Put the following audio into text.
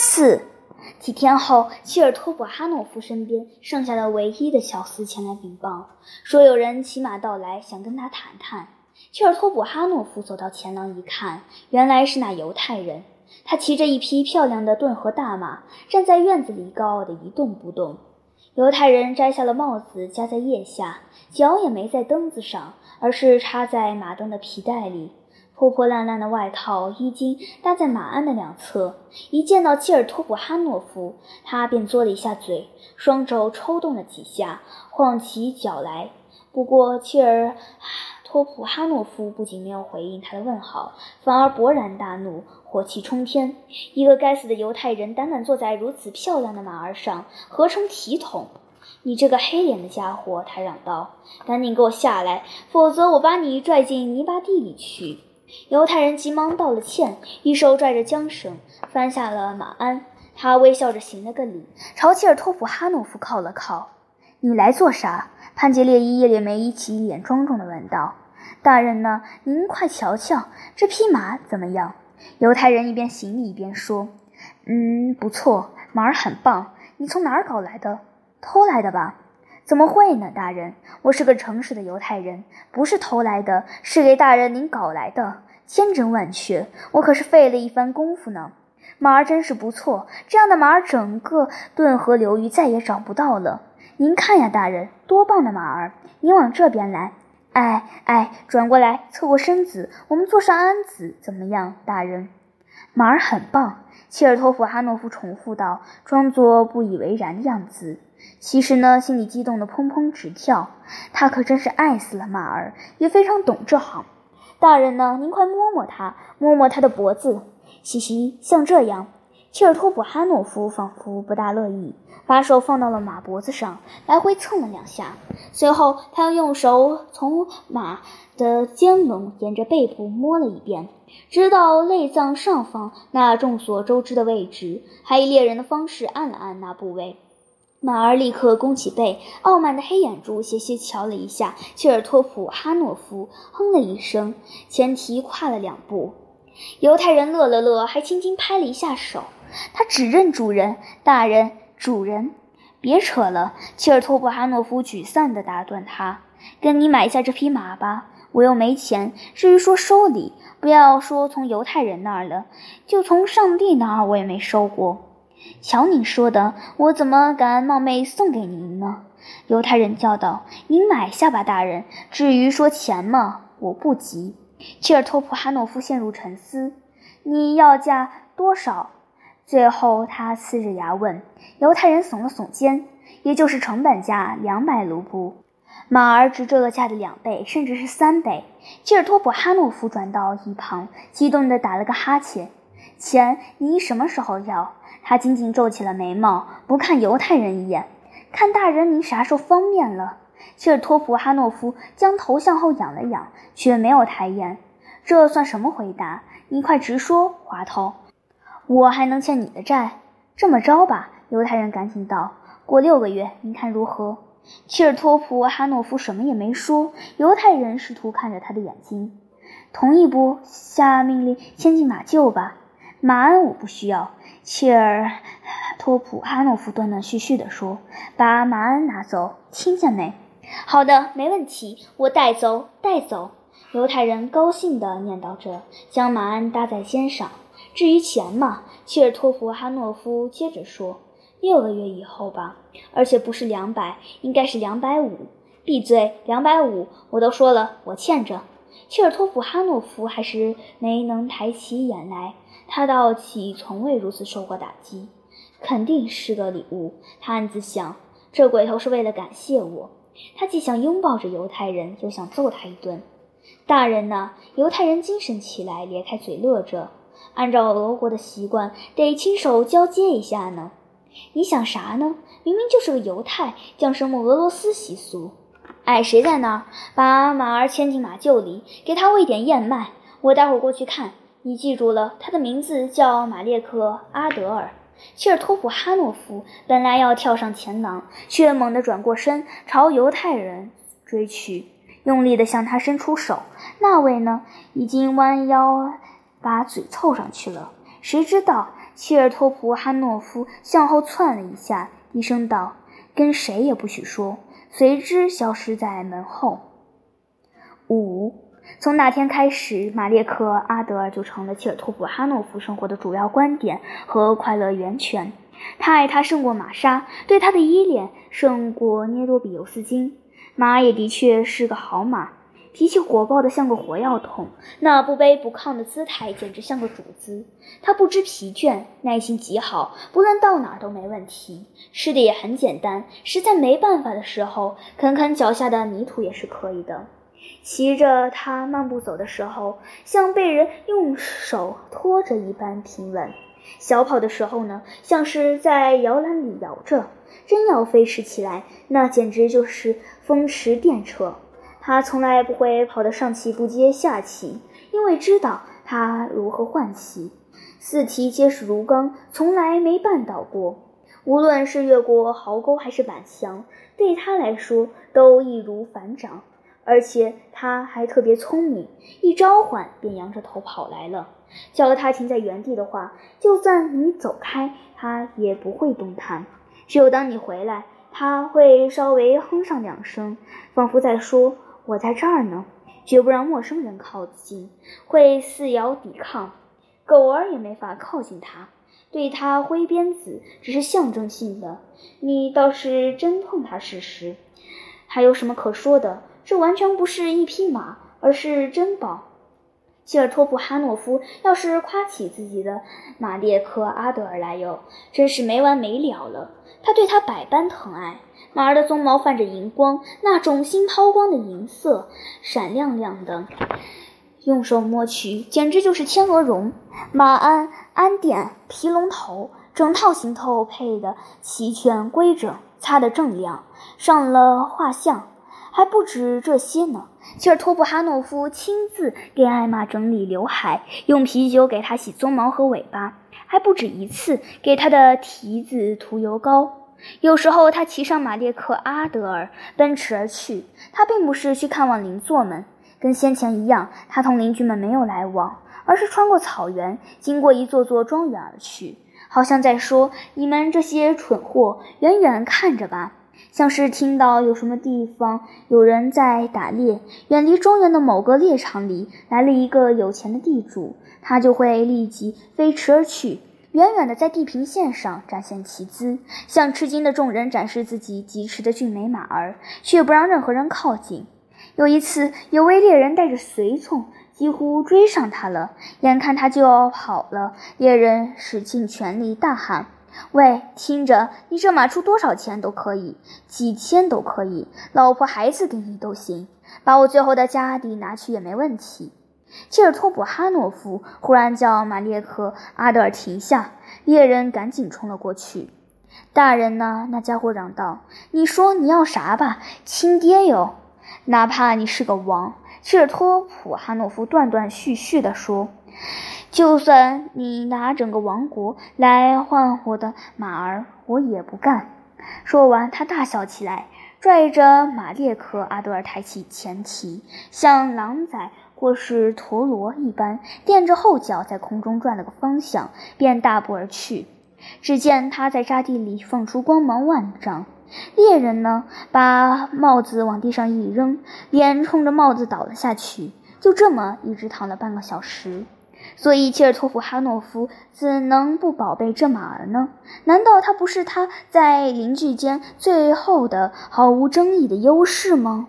四几天后，切尔托普哈诺夫身边剩下的唯一的小厮前来禀报，说有人骑马到来，想跟他谈谈。切尔托普哈诺夫走到前廊一看，原来是那犹太人。他骑着一匹漂亮的顿河大马，站在院子里，高傲的一动不动。犹太人摘下了帽子，夹在腋下，脚也没在蹬子上，而是插在马镫的皮带里。破破烂烂的外套、衣襟搭在马鞍的两侧。一见到切尔托普哈诺夫，他便嘬了一下嘴，双肘抽动了几下，晃起脚来。不过切尔托普哈诺夫不仅没有回应他的问好，反而勃然大怒，火气冲天。一个该死的犹太人，胆敢坐在如此漂亮的马儿上，何成体统？你这个黑脸的家伙！他嚷道：“赶紧给我下来，否则我把你拽进泥巴地里去！”犹太人急忙道了歉，一手拽着缰绳，翻下了马鞍。他微笑着行了个礼，朝切尔托普哈诺夫靠了靠。“你来做啥？”潘杰列伊一脸没一起，一脸庄重地问道。“大人呢？您快瞧瞧这匹马怎么样？”犹太人一边行礼一边说：“嗯，不错，马儿很棒。你从哪儿搞来的？偷来的吧？”怎么会呢，大人？我是个诚实的犹太人，不是偷来的，是给大人您搞来的。千真万确，我可是费了一番功夫呢。马儿真是不错，这样的马儿整个顿河流域再也找不到了。您看呀，大人，多棒的马儿！您往这边来，哎哎，转过来，侧过身子，我们坐上鞍子，怎么样，大人？马儿很棒，切尔托夫哈诺夫重复道，装作不以为然的样子。其实呢，心里激动得砰砰直跳。他可真是爱死了马儿，也非常懂这行。大人呢，您快摸摸他，摸摸他的脖子。嘻嘻，像这样。切尔托普哈诺夫仿佛不大乐意，把手放到了马脖子上，来回蹭了两下。随后，他又用手从马的肩棱沿着背部摸了一遍，直到肋脏上方那众所周知的位置，还以猎人的方式按了按那部位。马儿立刻弓起背，傲慢的黑眼珠斜斜瞧了一下切尔托普哈诺夫，哼了一声，前蹄跨了两步。犹太人乐了乐，还轻轻拍了一下手。他只认主人，大人，主人，别扯了。切尔托普哈诺夫沮丧地打断他：“跟你买下这匹马吧，我又没钱。至于说收礼，不要说从犹太人那儿了，就从上帝那儿我也没收过。”瞧您说的，我怎么敢冒昧送给您呢？犹太人叫道：“您买下吧，大人。至于说钱嘛，我不急。”切尔托普哈诺夫陷入沉思：“你要价多少？”最后他呲着牙问。犹太人耸了耸肩：“也就是成本价两百卢布，马儿值这个价的两倍，甚至是三倍。”切尔托普哈诺夫转到一旁，激动地打了个哈欠：“钱你什么时候要？”他紧紧皱起了眉毛，不看犹太人一眼，看大人您啥时候方便了？切尔托普哈诺夫将头向后仰了仰，却没有抬眼。这算什么回答？你快直说，滑头！我还能欠你的债？这么着吧，犹太人赶紧道：“过六个月，您看如何？”切尔托普哈诺夫什么也没说。犹太人试图看着他的眼睛，同意不？下命令牵进马厩吧。马鞍我不需要。切尔托普哈诺夫断断续续地说：“把马鞍拿走，听见没？”“好的，没问题，我带走，带走。”犹太人高兴地念叨着，将马鞍搭在肩上。至于钱嘛，切尔托普哈诺夫接着说：“六个月以后吧，而且不是两百，应该是两百五。”“闭嘴，两百五，我都说了，我欠着。”切尔托普哈诺夫还是没能抬起眼来。他道起从未如此受过打击，肯定是个礼物。他暗自想，这鬼头是为了感谢我。他既想拥抱着犹太人，又想揍他一顿。大人呢？犹太人精神起来，咧开嘴乐着。按照俄国的习惯，得亲手交接一下呢。你想啥呢？明明就是个犹太，讲什么俄罗斯习俗？哎，谁在那儿？把马儿牵进马厩里，给他喂点燕麦。我待会儿过去看。你记住了，他的名字叫马列克阿德尔。切尔托普哈诺夫本来要跳上前廊，却猛地转过身，朝犹太人追去，用力地向他伸出手。那位呢，已经弯腰把嘴凑上去了。谁知道切尔托普哈诺夫向后窜了一下，低声道：“跟谁也不许说。”随之消失在门后。五。从那天开始，马列克·阿德尔就成了切尔托普哈诺夫生活的主要观点和快乐源泉。他爱他胜过玛莎，对他的依恋胜过涅多比尤斯金。马也的确是个好马，脾气火爆的像个火药桶，那不卑不亢的姿态简直像个主子。他不知疲倦，耐心极好，不论到哪儿都没问题。吃的也很简单，实在没办法的时候，啃啃脚下的泥土也是可以的。骑着它漫步走的时候，像被人用手托着一般平稳；小跑的时候呢，像是在摇篮里摇着。真要飞驰起来，那简直就是风驰电掣。它从来不会跑得上气不接下气，因为知道它如何换气。四蹄结实如钢，从来没绊倒过。无论是越过壕沟还是板墙，对他来说都易如反掌。而且他还特别聪明，一召唤便扬着头跑来了。叫他停在原地的话，就算你走开，他也不会动弹。只有当你回来，他会稍微哼上两声，仿佛在说：“我在这儿呢。”绝不让陌生人靠近，会四摇抵抗，狗儿也没法靠近他。对他挥鞭子只是象征性的，你倒是真碰他试试。还有什么可说的？这完全不是一匹马，而是珍宝。切尔托普哈诺夫要是夸起自己的马列克阿德尔来哟，真是没完没了了。他对他百般疼爱。马儿的鬃毛泛着银光，那种新抛光的银色，闪亮亮的。用手摸去，简直就是天鹅绒。马鞍、鞍垫、皮龙头，整套行头配的齐全规整，擦得锃亮，上了画像。还不止这些呢，切尔托布哈诺夫亲自给艾玛整理刘海，用啤酒给她洗鬃毛和尾巴，还不止一次给她的蹄子涂油膏。有时候他骑上马列克阿德尔奔驰而去，他并不是去看望邻座们，跟先前一样，他同邻居们没有来往，而是穿过草原，经过一座座庄园而去，好像在说：“你们这些蠢货，远远看着吧。”像是听到有什么地方有人在打猎，远离中原的某个猎场里来了一个有钱的地主，他就会立即飞驰而去，远远的在地平线上展现其姿，向吃惊的众人展示自己疾驰的俊美马儿，却不让任何人靠近。有一次，有位猎人带着随从几乎追上他了，眼看他就要跑了，猎人使尽全力大喊。喂，听着，你这马出多少钱都可以，几千都可以，老婆孩子给你都行，把我最后的家底拿去也没问题。切尔托普哈诺夫忽然叫马列克阿德尔停下，猎人赶紧冲了过去。大人呢？那家伙嚷道：“你说你要啥吧，亲爹哟！哪怕你是个王。”切尔托普哈诺夫断断续续地说。就算你拿整个王国来换我的马儿，我也不干。说完，他大笑起来，拽着马列克阿德尔抬起前蹄，像狼崽或是陀螺一般，垫着后脚在空中转了个方向，便大步而去。只见他在沙地里放出光芒万丈。猎人呢，把帽子往地上一扔，脸冲着帽子倒了下去。就这么一直躺了半个小时。所以，切尔托夫哈诺夫怎能不宝贝这马儿呢？难道他不是他在邻居间最后的毫无争议的优势吗？